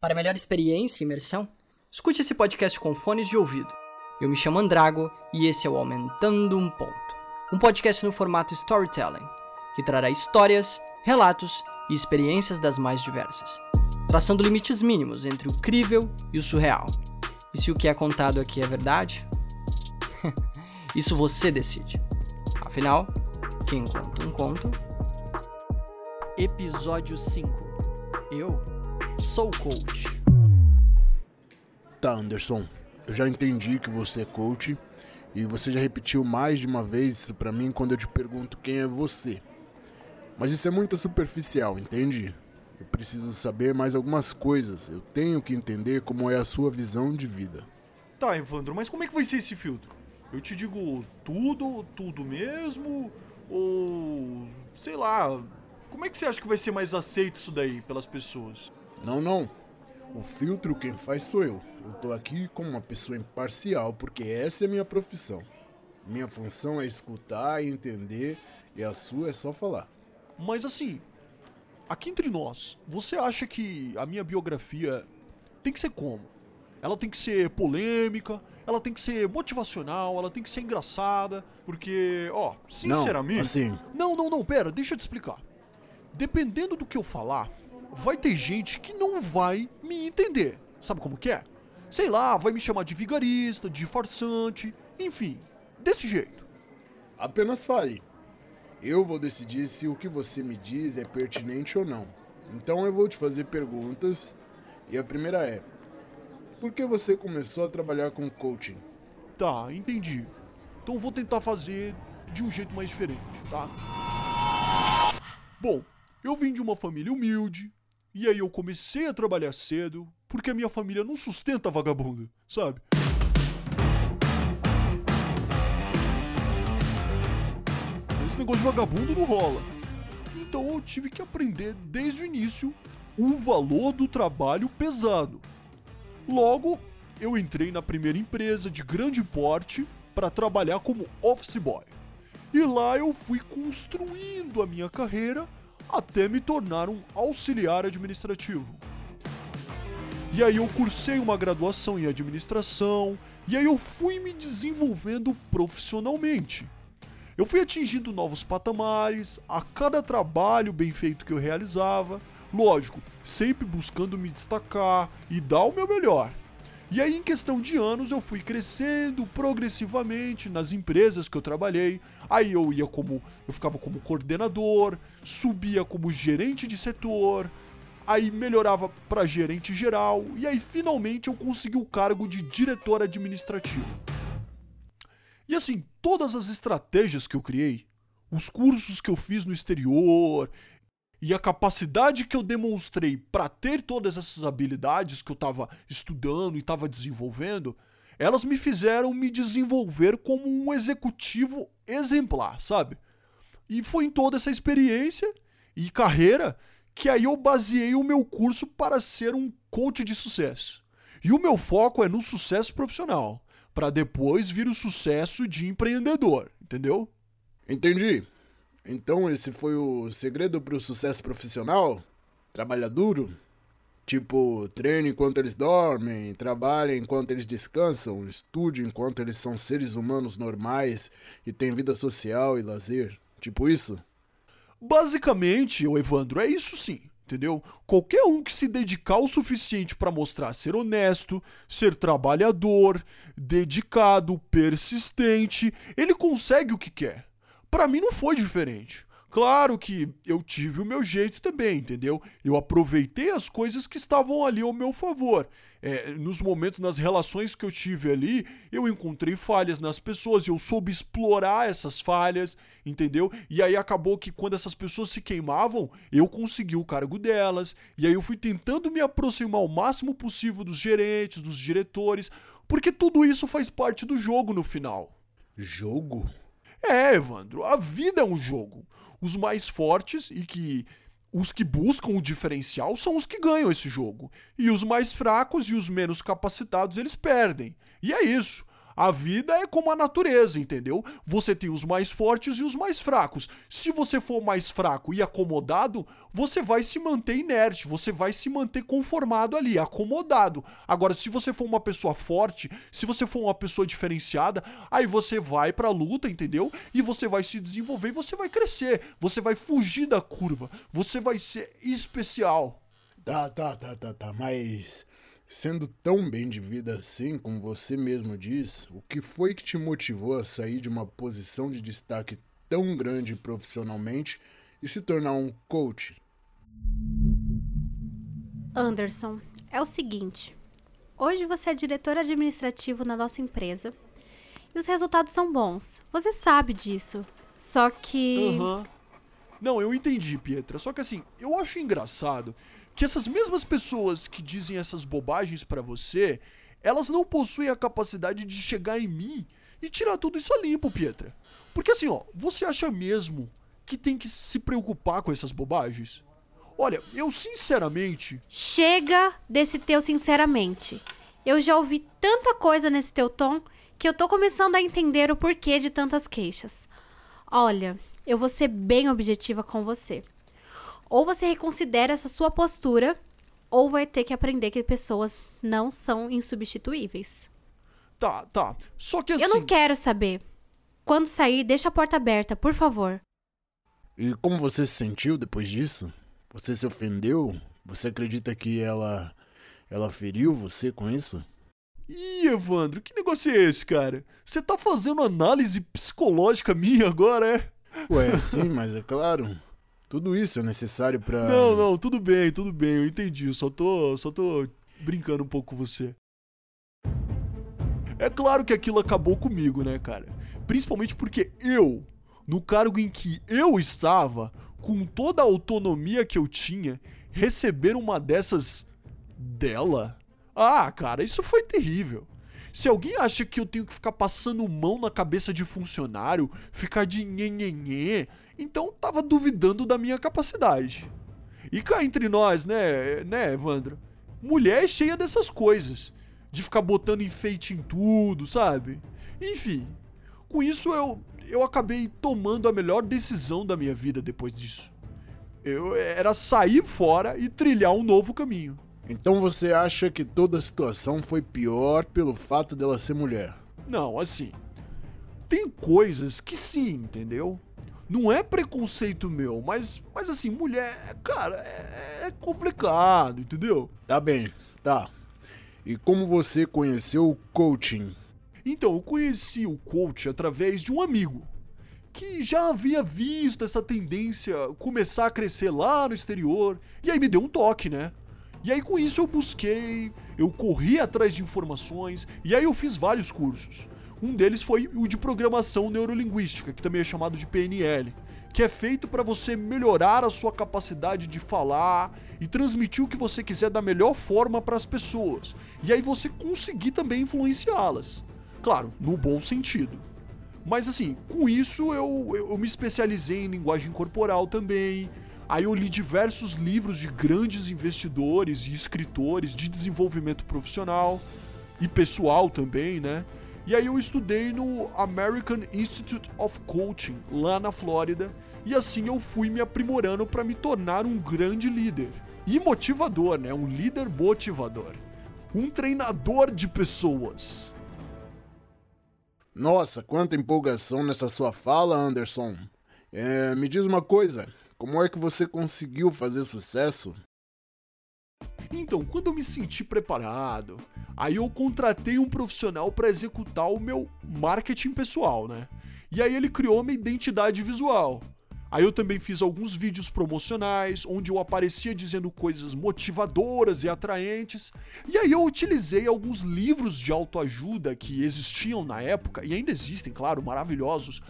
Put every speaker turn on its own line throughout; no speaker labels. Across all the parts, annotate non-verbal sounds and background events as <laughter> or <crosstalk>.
Para melhor experiência e imersão, escute esse podcast com fones de ouvido. Eu me chamo Andrago e esse é o Aumentando um Ponto, um podcast no formato storytelling, que trará histórias, relatos e experiências das mais diversas, traçando limites mínimos entre o crível e o surreal. E se o que é contado aqui é verdade? <laughs> Isso você decide. Afinal, quem conta um conto? Episódio 5 Eu Sou coach.
Tá, Anderson. Eu já entendi que você é coach e você já repetiu mais de uma vez isso pra mim quando eu te pergunto quem é você. Mas isso é muito superficial, entende? Eu preciso saber mais algumas coisas. Eu tenho que entender como é a sua visão de vida.
Tá, Evandro, mas como é que vai ser esse filtro? Eu te digo tudo, tudo mesmo? Ou. sei lá. Como é que você acha que vai ser mais aceito isso daí pelas pessoas?
Não, não. O filtro quem faz sou eu. Eu tô aqui como uma pessoa imparcial porque essa é a minha profissão. Minha função é escutar e entender e a sua é só falar.
Mas assim, aqui entre nós, você acha que a minha biografia tem que ser como? Ela tem que ser polêmica, ela tem que ser motivacional, ela tem que ser engraçada, porque, ó, sinceramente.
Não, assim.
Não, não, não, pera, deixa eu te explicar. Dependendo do que eu falar, vai ter gente que não vai me entender. Sabe como que é? Sei lá, vai me chamar de vigarista, de farsante, enfim, desse jeito.
Apenas fale. Eu vou decidir se o que você me diz é pertinente ou não. Então eu vou te fazer perguntas. E a primeira é: Por que você começou a trabalhar com coaching?
Tá, entendi. Então vou tentar fazer de um jeito mais diferente, tá? Bom, eu vim de uma família humilde, e aí eu comecei a trabalhar cedo, porque a minha família não sustenta vagabundo, sabe? Esse negócio de vagabundo não rola. Então eu tive que aprender desde o início o valor do trabalho pesado. Logo, eu entrei na primeira empresa de grande porte para trabalhar como office boy. E lá eu fui construindo a minha carreira até me tornar um auxiliar administrativo. E aí eu cursei uma graduação em administração, e aí eu fui me desenvolvendo profissionalmente. Eu fui atingindo novos patamares a cada trabalho bem feito que eu realizava, lógico, sempre buscando me destacar e dar o meu melhor. E aí, em questão de anos, eu fui crescendo progressivamente nas empresas que eu trabalhei. Aí eu ia como. Eu ficava como coordenador, subia como gerente de setor, aí melhorava para gerente geral, e aí finalmente eu consegui o cargo de diretor administrativo. E assim, todas as estratégias que eu criei, os cursos que eu fiz no exterior e a capacidade que eu demonstrei para ter todas essas habilidades que eu estava estudando e estava desenvolvendo, elas me fizeram me desenvolver como um executivo exemplar, sabe? E foi em toda essa experiência e carreira que aí eu baseei o meu curso para ser um coach de sucesso. E o meu foco é no sucesso profissional, para depois vir o sucesso de empreendedor, entendeu?
Entendi. Então esse foi o segredo para o sucesso profissional? Trabalha duro? Tipo, treine enquanto eles dormem, trabalhe enquanto eles descansam, estude enquanto eles são seres humanos normais e têm vida social e lazer. Tipo isso?
Basicamente, o Evandro, é isso sim, entendeu? Qualquer um que se dedicar o suficiente para mostrar ser honesto, ser trabalhador, dedicado, persistente, ele consegue o que quer. Para mim não foi diferente. Claro que eu tive o meu jeito também, entendeu? Eu aproveitei as coisas que estavam ali ao meu favor. É, nos momentos, nas relações que eu tive ali, eu encontrei falhas nas pessoas e eu soube explorar essas falhas, entendeu? E aí acabou que quando essas pessoas se queimavam, eu consegui o cargo delas, e aí eu fui tentando me aproximar o máximo possível dos gerentes, dos diretores, porque tudo isso faz parte do jogo no final.
Jogo?
É, Evandro, a vida é um jogo. Os mais fortes e que os que buscam o diferencial são os que ganham esse jogo. E os mais fracos e os menos capacitados eles perdem. E é isso. A vida é como a natureza, entendeu? Você tem os mais fortes e os mais fracos. Se você for mais fraco e acomodado, você vai se manter inerte, você vai se manter conformado ali, acomodado. Agora, se você for uma pessoa forte, se você for uma pessoa diferenciada, aí você vai pra luta, entendeu? E você vai se desenvolver e você vai crescer. Você vai fugir da curva. Você vai ser especial.
Tá, tá, tá, tá, tá, mas Sendo tão bem de vida assim, como você mesmo diz, o que foi que te motivou a sair de uma posição de destaque tão grande profissionalmente e se tornar um coach?
Anderson, é o seguinte. Hoje você é diretor administrativo na nossa empresa e os resultados são bons. Você sabe disso. Só que.
Aham. Não, eu entendi, Pietra. Só que assim, eu acho engraçado que essas mesmas pessoas que dizem essas bobagens pra você, elas não possuem a capacidade de chegar em mim e tirar tudo isso a limpo, Pietra. Porque assim, ó, você acha mesmo que tem que se preocupar com essas bobagens? Olha, eu sinceramente.
Chega desse teu sinceramente. Eu já ouvi tanta coisa nesse teu tom que eu tô começando a entender o porquê de tantas queixas. Olha, eu vou ser bem objetiva com você. Ou você reconsidera essa sua postura, ou vai ter que aprender que pessoas não são insubstituíveis.
Tá, tá. Só que assim.
Eu não quero saber. Quando sair, deixa a porta aberta, por favor.
E como você se sentiu depois disso? Você se ofendeu? Você acredita que ela ela feriu você com isso?
Ih, Evandro, que negócio é esse, cara? Você tá fazendo análise psicológica minha agora, é?
Ué, sim, mas é claro. Tudo isso é necessário pra.
Não, não, tudo bem, tudo bem, eu entendi. Só tô, só tô brincando um pouco com você. É claro que aquilo acabou comigo, né, cara? Principalmente porque eu, no cargo em que eu estava, com toda a autonomia que eu tinha, receber uma dessas dela? Ah, cara, isso foi terrível. Se alguém acha que eu tenho que ficar passando mão na cabeça de funcionário, ficar de nhenhenhê, então tava duvidando da minha capacidade. E cá entre nós, né, né, Evandro? Mulher é cheia dessas coisas. De ficar botando enfeite em tudo, sabe? Enfim, com isso eu, eu acabei tomando a melhor decisão da minha vida depois disso. Eu era sair fora e trilhar um novo caminho.
Então você acha que toda a situação foi pior pelo fato dela ser mulher?
Não, assim. Tem coisas que sim, entendeu? Não é preconceito meu, mas, mas assim, mulher, cara, é, é complicado, entendeu?
Tá bem, tá. E como você conheceu o coaching?
Então, eu conheci o coach através de um amigo que já havia visto essa tendência começar a crescer lá no exterior, e aí me deu um toque, né? E aí com isso eu busquei, eu corri atrás de informações, e aí eu fiz vários cursos. Um deles foi o de programação neurolinguística, que também é chamado de PNL, que é feito para você melhorar a sua capacidade de falar e transmitir o que você quiser da melhor forma para as pessoas. E aí você conseguir também influenciá-las. Claro, no bom sentido. Mas assim, com isso eu, eu me especializei em linguagem corporal também. Aí eu li diversos livros de grandes investidores e escritores de desenvolvimento profissional e pessoal também, né? E aí eu estudei no American Institute of Coaching, lá na Flórida, e assim eu fui me aprimorando para me tornar um grande líder. E motivador, né? Um líder motivador. Um treinador de pessoas.
Nossa, quanta empolgação nessa sua fala, Anderson. É, me diz uma coisa, como é que você conseguiu fazer sucesso?
Então, quando eu me senti preparado, aí eu contratei um profissional para executar o meu marketing pessoal, né? E aí ele criou uma identidade visual. Aí eu também fiz alguns vídeos promocionais, onde eu aparecia dizendo coisas motivadoras e atraentes. E aí eu utilizei alguns livros de autoajuda que existiam na época, e ainda existem, claro, maravilhosos,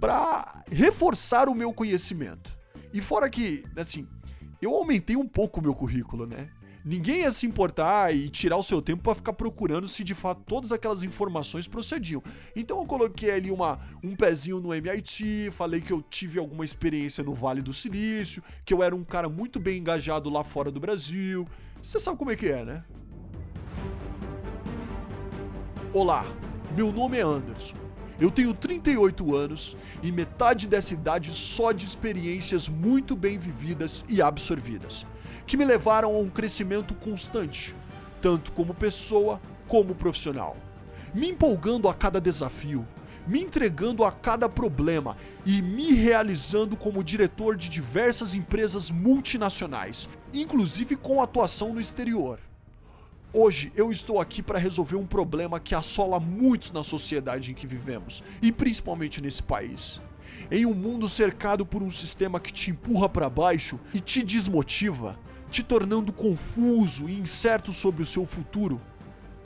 para reforçar o meu conhecimento. E fora que, assim, eu aumentei um pouco o meu currículo, né? Ninguém ia se importar e tirar o seu tempo para ficar procurando se de fato todas aquelas informações procediam. Então eu coloquei ali uma, um pezinho no MIT, falei que eu tive alguma experiência no Vale do Silício, que eu era um cara muito bem engajado lá fora do Brasil. Você sabe como é que é, né? Olá, Meu nome é Anderson. Eu tenho 38 anos e metade dessa idade só de experiências muito bem vividas e absorvidas, que me levaram a um crescimento constante, tanto como pessoa como profissional. Me empolgando a cada desafio, me entregando a cada problema e me realizando como diretor de diversas empresas multinacionais, inclusive com atuação no exterior. Hoje eu estou aqui para resolver um problema que assola muitos na sociedade em que vivemos, e principalmente nesse país. Em um mundo cercado por um sistema que te empurra para baixo e te desmotiva, te tornando confuso e incerto sobre o seu futuro,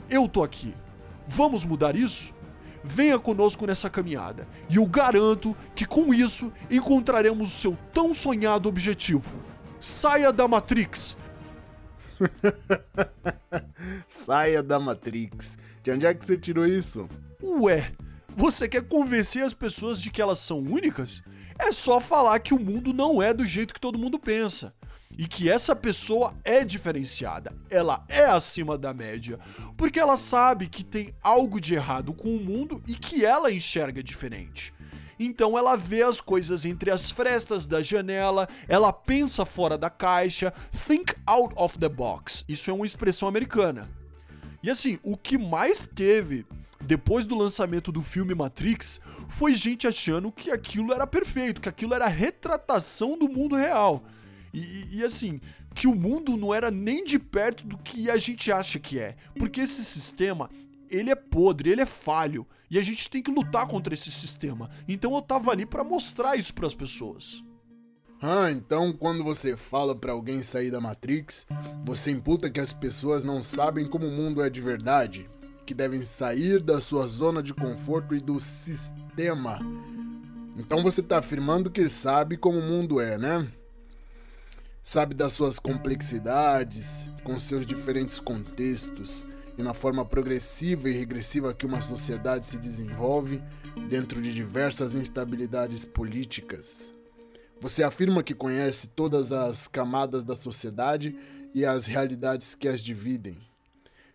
eu tô aqui. Vamos mudar isso? Venha conosco nessa caminhada e eu garanto que com isso encontraremos o seu tão sonhado objetivo. Saia da Matrix! <laughs>
Saia da Matrix. De onde é que você tirou isso?
Ué, você quer convencer as pessoas de que elas são únicas? É só falar que o mundo não é do jeito que todo mundo pensa e que essa pessoa é diferenciada, ela é acima da média, porque ela sabe que tem algo de errado com o mundo e que ela enxerga diferente. Então ela vê as coisas entre as frestas da janela, ela pensa fora da caixa, think out of the box. Isso é uma expressão americana. E assim, o que mais teve depois do lançamento do filme Matrix foi gente achando que aquilo era perfeito, que aquilo era retratação do mundo real. E, e, assim, que o mundo não era nem de perto do que a gente acha que é. Porque esse sistema, ele é podre, ele é falho. E a gente tem que lutar contra esse sistema. Então eu tava ali para mostrar isso para as pessoas.
Ah, então quando você fala para alguém sair da Matrix, você imputa que as pessoas não sabem como o mundo é de verdade, que devem sair da sua zona de conforto e do sistema. Então você tá afirmando que sabe como o mundo é, né? sabe das suas complexidades, com seus diferentes contextos e na forma progressiva e regressiva que uma sociedade se desenvolve dentro de diversas instabilidades políticas. Você afirma que conhece todas as camadas da sociedade e as realidades que as dividem.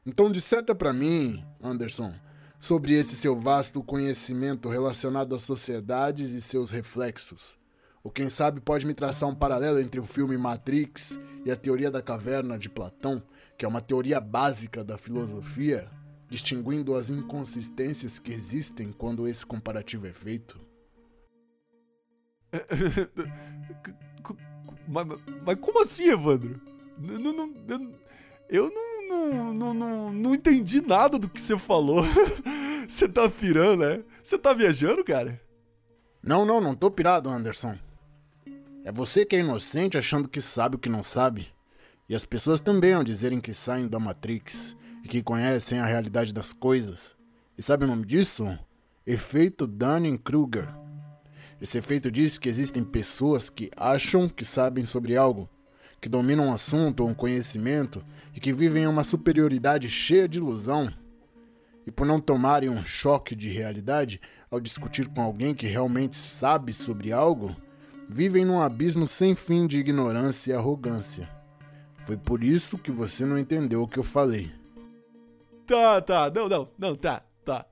Então, disserta para mim, Anderson, sobre esse seu vasto conhecimento relacionado às sociedades e seus reflexos. Ou quem sabe pode me traçar um paralelo entre o filme Matrix e a teoria da caverna de Platão, que é uma teoria básica da filosofia, distinguindo as inconsistências que existem quando esse comparativo é feito? <laughs>
mas, mas, como assim, Evandro? eu não, não, não, não, não entendi nada do que você falou. <laughs> Você tá pirando, né? Você tá viajando, cara?
Não, não, não tô pirado, Anderson. É você que é inocente achando que sabe o que não sabe. E as pessoas também ao dizerem que saem da Matrix e que conhecem a realidade das coisas. E sabe o nome disso? Efeito Dunning-Kruger. Esse efeito diz que existem pessoas que acham que sabem sobre algo, que dominam um assunto ou um conhecimento e que vivem em uma superioridade cheia de ilusão. E por não tomarem um choque de realidade ao discutir com alguém que realmente sabe sobre algo, vivem num abismo sem fim de ignorância e arrogância. Foi por isso que você não entendeu o que eu falei.
Tá, tá, não, não, não, tá, tá.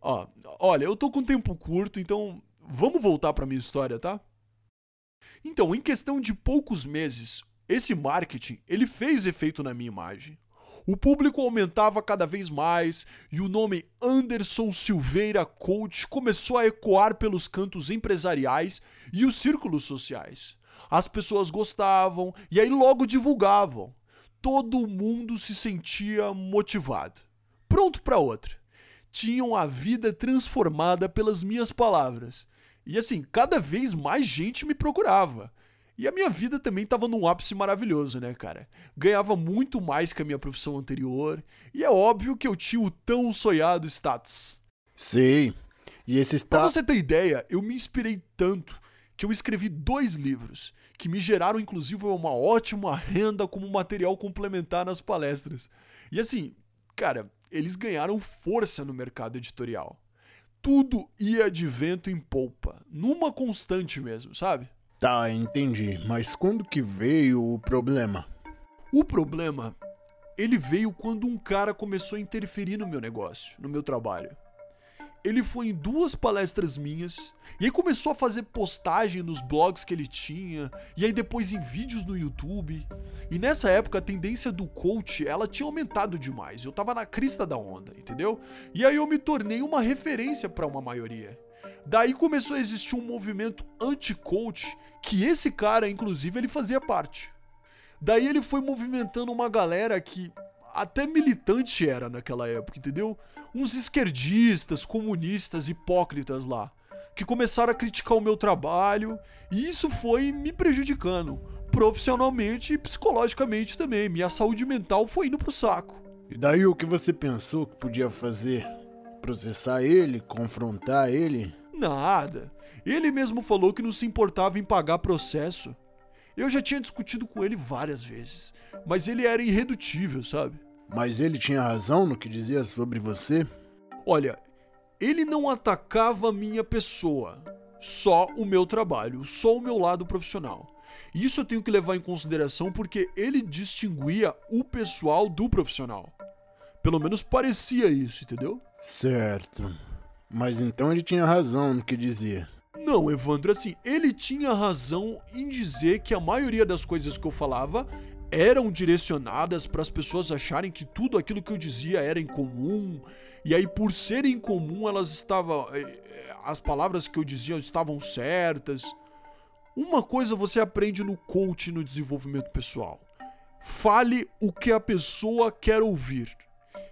Ó, olha, eu tô com tempo curto, então vamos voltar pra minha história, tá? Então, em questão de poucos meses, esse marketing, ele fez efeito na minha imagem. O público aumentava cada vez mais e o nome Anderson Silveira Coach começou a ecoar pelos cantos empresariais e os círculos sociais. As pessoas gostavam e aí logo divulgavam. Todo mundo se sentia motivado. Pronto para outra. Tinham a vida transformada pelas minhas palavras. E assim, cada vez mais gente me procurava. E a minha vida também estava num ápice maravilhoso, né, cara? Ganhava muito mais que a minha profissão anterior, e é óbvio que eu tinha o tão sonhado status.
Sei. E esse status.
Pra você ter ideia, eu me inspirei tanto que eu escrevi dois livros, que me geraram inclusive uma ótima renda como material complementar nas palestras. E assim, cara, eles ganharam força no mercado editorial. Tudo ia de vento em polpa, numa constante mesmo, sabe?
Tá, entendi. Mas quando que veio o problema?
O problema, ele veio quando um cara começou a interferir no meu negócio, no meu trabalho. Ele foi em duas palestras minhas, e aí começou a fazer postagem nos blogs que ele tinha, e aí depois em vídeos no YouTube. E nessa época a tendência do coach, ela tinha aumentado demais. Eu tava na crista da onda, entendeu? E aí eu me tornei uma referência para uma maioria. Daí começou a existir um movimento anti-coach, que esse cara, inclusive, ele fazia parte. Daí ele foi movimentando uma galera que até militante era naquela época, entendeu? Uns esquerdistas, comunistas, hipócritas lá, que começaram a criticar o meu trabalho, e isso foi me prejudicando, profissionalmente e psicologicamente também. Minha saúde mental foi indo pro saco.
E daí o que você pensou que podia fazer? Processar ele? Confrontar ele?
Nada. Ele mesmo falou que não se importava em pagar processo. Eu já tinha discutido com ele várias vezes, mas ele era irredutível, sabe?
Mas ele tinha razão no que dizia sobre você?
Olha, ele não atacava a minha pessoa, só o meu trabalho, só o meu lado profissional. Isso eu tenho que levar em consideração porque ele distinguia o pessoal do profissional. Pelo menos parecia isso, entendeu?
Certo. Mas então ele tinha razão no que dizia.
Não, Evandro, assim, ele tinha razão em dizer que a maioria das coisas que eu falava eram direcionadas para as pessoas acharem que tudo aquilo que eu dizia era incomum, e aí por ser incomum elas estavam eh, eh, as palavras que eu dizia estavam certas. Uma coisa você aprende no coach no desenvolvimento pessoal. Fale o que a pessoa quer ouvir.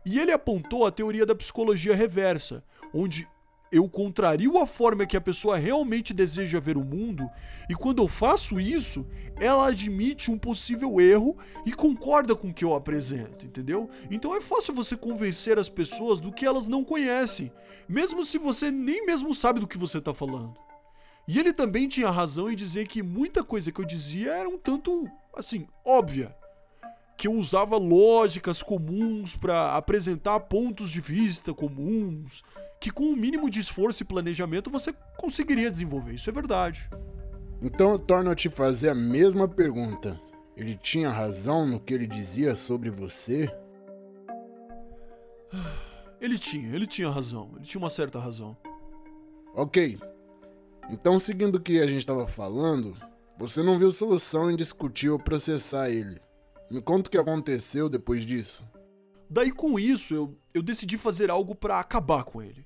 E ele apontou a teoria da psicologia reversa, onde eu contrario a forma que a pessoa realmente deseja ver o mundo, e quando eu faço isso, ela admite um possível erro e concorda com o que eu apresento, entendeu? Então é fácil você convencer as pessoas do que elas não conhecem, mesmo se você nem mesmo sabe do que você está falando. E ele também tinha razão em dizer que muita coisa que eu dizia era um tanto, assim, óbvia. Que eu usava lógicas comuns para apresentar pontos de vista comuns, que com o um mínimo de esforço e planejamento você conseguiria desenvolver. Isso é verdade.
Então eu torno a te fazer a mesma pergunta. Ele tinha razão no que ele dizia sobre você? <sighs>
Ele tinha, ele tinha razão. Ele tinha uma certa razão.
Ok. Então, seguindo o que a gente estava falando, você não viu solução em discutir ou processar ele. Me conta o que aconteceu depois disso.
Daí com isso, eu, eu decidi fazer algo para acabar com ele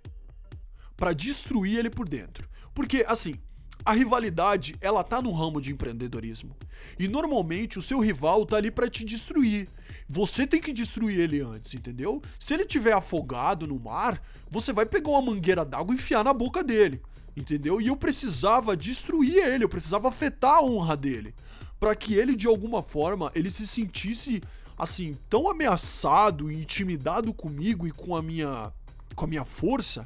para destruir ele por dentro. Porque, assim, a rivalidade, ela tá no ramo de empreendedorismo. E normalmente o seu rival tá ali para te destruir. Você tem que destruir ele antes, entendeu? Se ele tiver afogado no mar, você vai pegar uma mangueira d'água e enfiar na boca dele, entendeu? E eu precisava destruir ele, eu precisava afetar a honra dele, para que ele de alguma forma ele se sentisse assim tão ameaçado e intimidado comigo e com a minha com a minha força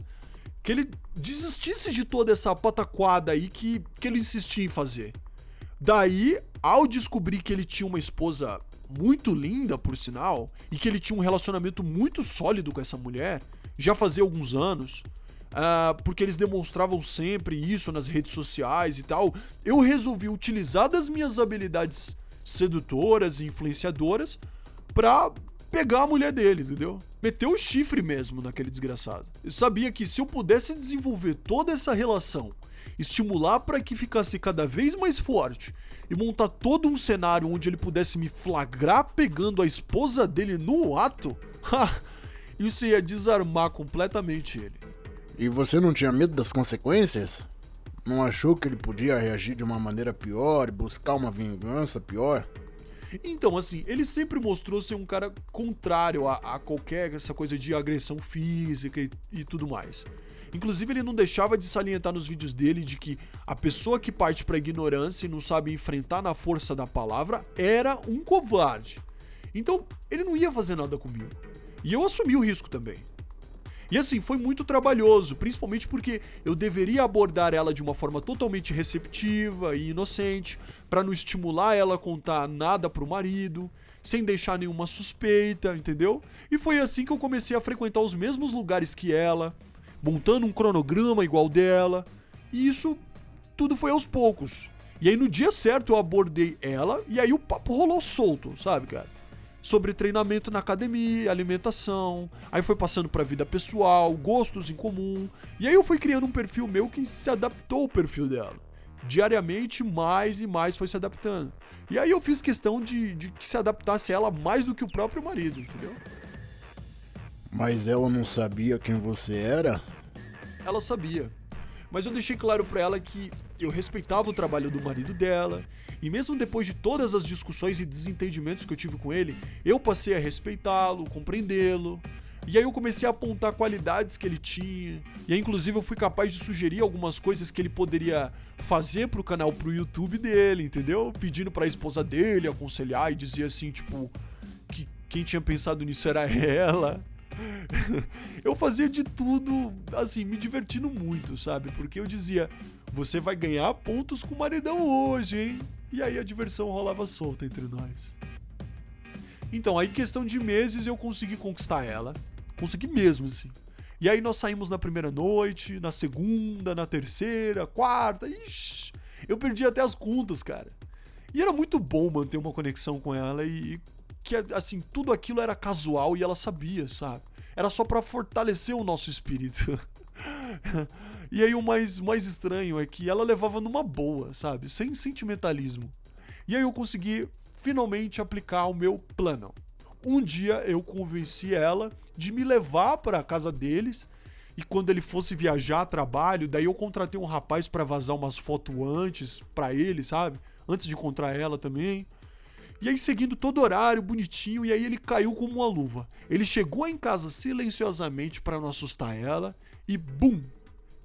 que ele desistisse de toda essa pataquada aí que, que ele insistia em fazer. Daí, ao descobrir que ele tinha uma esposa muito linda, por sinal, e que ele tinha um relacionamento muito sólido com essa mulher, já fazia alguns anos, uh, porque eles demonstravam sempre isso nas redes sociais e tal, eu resolvi utilizar das minhas habilidades sedutoras e influenciadoras pra pegar a mulher dele, entendeu? Meteu o chifre mesmo naquele desgraçado. Eu sabia que se eu pudesse desenvolver toda essa relação, estimular para que ficasse cada vez mais forte e montar todo um cenário onde ele pudesse me flagrar pegando a esposa dele no ato, <laughs> isso ia desarmar completamente ele.
E você não tinha medo das consequências? Não achou que ele podia reagir de uma maneira pior e buscar uma vingança pior?
Então, assim, ele sempre mostrou ser um cara contrário a, a qualquer essa coisa de agressão física e, e tudo mais. Inclusive, ele não deixava de salientar nos vídeos dele de que a pessoa que parte pra ignorância e não sabe enfrentar na força da palavra era um covarde. Então, ele não ia fazer nada comigo. E eu assumi o risco também. E assim, foi muito trabalhoso, principalmente porque eu deveria abordar ela de uma forma totalmente receptiva e inocente, para não estimular ela a contar nada pro marido, sem deixar nenhuma suspeita, entendeu? E foi assim que eu comecei a frequentar os mesmos lugares que ela, montando um cronograma igual dela, e isso tudo foi aos poucos. E aí no dia certo eu abordei ela e aí o papo rolou solto, sabe, cara? Sobre treinamento na academia, alimentação, aí foi passando pra vida pessoal, gostos em comum, e aí eu fui criando um perfil meu que se adaptou ao perfil dela. Diariamente, mais e mais foi se adaptando. E aí eu fiz questão de, de que se adaptasse a ela mais do que o próprio marido, entendeu?
Mas ela não sabia quem você era?
Ela sabia. Mas eu deixei claro pra ela que eu respeitava o trabalho do marido dela, e mesmo depois de todas as discussões e desentendimentos que eu tive com ele, eu passei a respeitá-lo, compreendê-lo. E aí eu comecei a apontar qualidades que ele tinha. E aí, inclusive, eu fui capaz de sugerir algumas coisas que ele poderia fazer pro canal pro YouTube dele, entendeu? Pedindo pra esposa dele aconselhar e dizer assim, tipo, que quem tinha pensado nisso era ela. <laughs> eu fazia de tudo, assim, me divertindo muito, sabe? Porque eu dizia, você vai ganhar pontos com o maridão hoje, hein? E aí a diversão rolava solta entre nós. Então, aí questão de meses eu consegui conquistar ela. Consegui mesmo, assim. E aí nós saímos na primeira noite, na segunda, na terceira, quarta. Ixi, eu perdi até as contas, cara. E era muito bom manter uma conexão com ela e que assim, tudo aquilo era casual e ela sabia, sabe? Era só para fortalecer o nosso espírito. <laughs> e aí o mais, mais estranho é que ela levava numa boa, sabe? Sem sentimentalismo. E aí eu consegui finalmente aplicar o meu plano. Um dia eu convenci ela de me levar para a casa deles e quando ele fosse viajar a trabalho, daí eu contratei um rapaz para vazar umas fotos antes para ele, sabe? Antes de encontrar ela também. E aí, seguindo todo horário, bonitinho, e aí ele caiu como uma luva. Ele chegou em casa silenciosamente para não assustar ela e bum!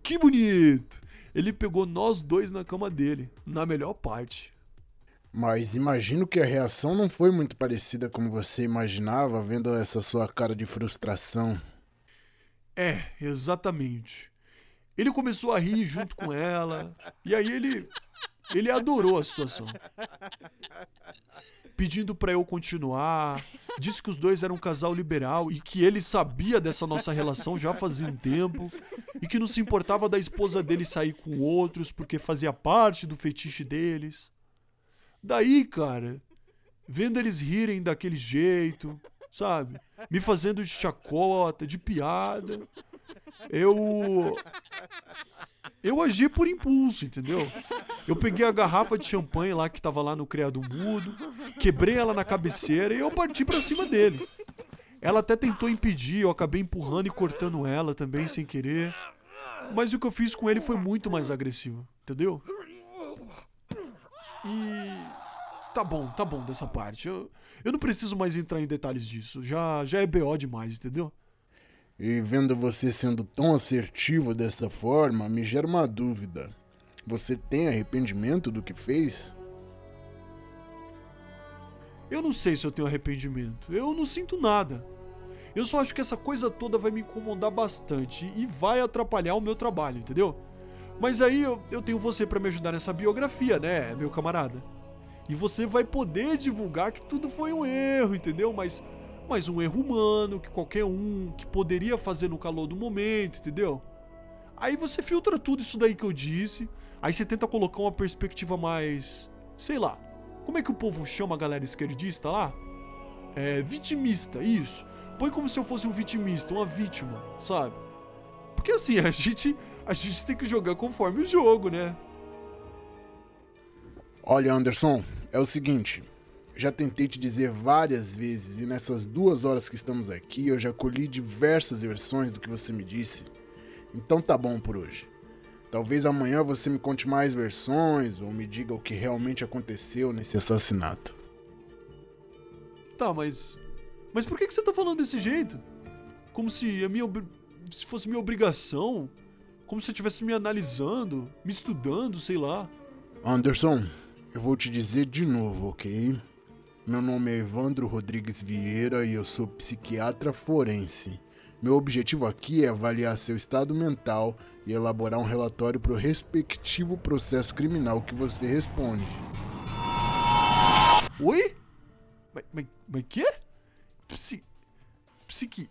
Que bonito! Ele pegou nós dois na cama dele, na melhor parte.
Mas imagino que a reação não foi muito parecida como você imaginava, vendo essa sua cara de frustração.
É, exatamente. Ele começou a rir junto com ela, e aí ele. Ele adorou a situação pedindo para eu continuar. <laughs> Disse que os dois eram um casal liberal e que ele sabia dessa nossa relação já fazia um tempo e que não se importava da esposa dele sair com outros porque fazia parte do fetiche deles. Daí, cara, vendo eles rirem daquele jeito, sabe? Me fazendo de chacota, de piada, eu eu agi por impulso, entendeu? Eu peguei a garrafa de champanhe lá que tava lá no criado mudo, quebrei ela na cabeceira e eu parti para cima dele. Ela até tentou impedir, eu acabei empurrando e cortando ela também sem querer. Mas o que eu fiz com ele foi muito mais agressivo, entendeu? E tá bom, tá bom dessa parte. Eu, eu não preciso mais entrar em detalhes disso. Já já é BO demais, entendeu?
E vendo você sendo tão assertivo dessa forma, me gera uma dúvida. Você tem arrependimento do que fez?
Eu não sei se eu tenho arrependimento. Eu não sinto nada. Eu só acho que essa coisa toda vai me incomodar bastante e vai atrapalhar o meu trabalho, entendeu? Mas aí eu, eu tenho você para me ajudar nessa biografia, né, meu camarada? E você vai poder divulgar que tudo foi um erro, entendeu? Mas mas um erro humano que qualquer um que poderia fazer no calor do momento, entendeu? Aí você filtra tudo isso daí que eu disse, aí você tenta colocar uma perspectiva mais, sei lá, como é que o povo chama a galera esquerdista lá? É vitimista, isso. Põe como se eu fosse um vitimista, uma vítima, sabe? Porque assim, <laughs> a gente a gente tem que jogar conforme o jogo, né?
Olha, Anderson, é o seguinte, já tentei te dizer várias vezes e nessas duas horas que estamos aqui eu já colhi diversas versões do que você me disse. Então tá bom por hoje. Talvez amanhã você me conte mais versões ou me diga o que realmente aconteceu nesse assassinato.
Tá, mas. Mas por que, que você tá falando desse jeito? Como se a minha. se fosse minha obrigação? Como se eu estivesse me analisando, me estudando, sei lá.
Anderson, eu vou te dizer de novo, ok? Meu nome é Evandro Rodrigues Vieira e eu sou psiquiatra forense. Meu objetivo aqui é avaliar seu estado mental e elaborar um relatório para o respectivo processo criminal que você responde.
Oi? Mas, mas, mas quê? Psi... Psiqui...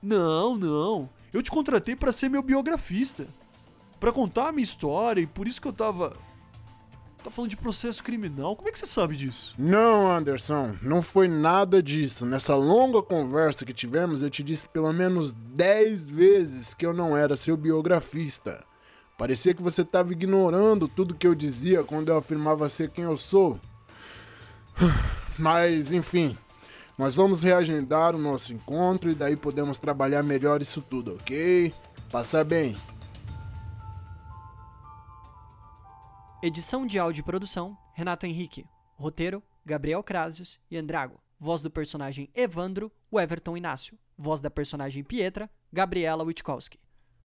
Não, não. Eu te contratei para ser meu biografista. para contar a minha história e por isso que eu tava... Tá falando de processo criminal? Como é que você sabe disso?
Não, Anderson, não foi nada disso. Nessa longa conversa que tivemos, eu te disse pelo menos 10 vezes que eu não era seu biografista. Parecia que você estava ignorando tudo que eu dizia quando eu afirmava ser quem eu sou. <sighs> Mas, enfim, nós vamos reagendar o nosso encontro e daí podemos trabalhar melhor isso tudo, ok? Passa bem.
Edição de áudio e produção: Renato Henrique. Roteiro: Gabriel Crasius e Andrago. Voz do personagem Evandro, Everton Inácio. Voz da personagem Pietra, Gabriela Witkowski.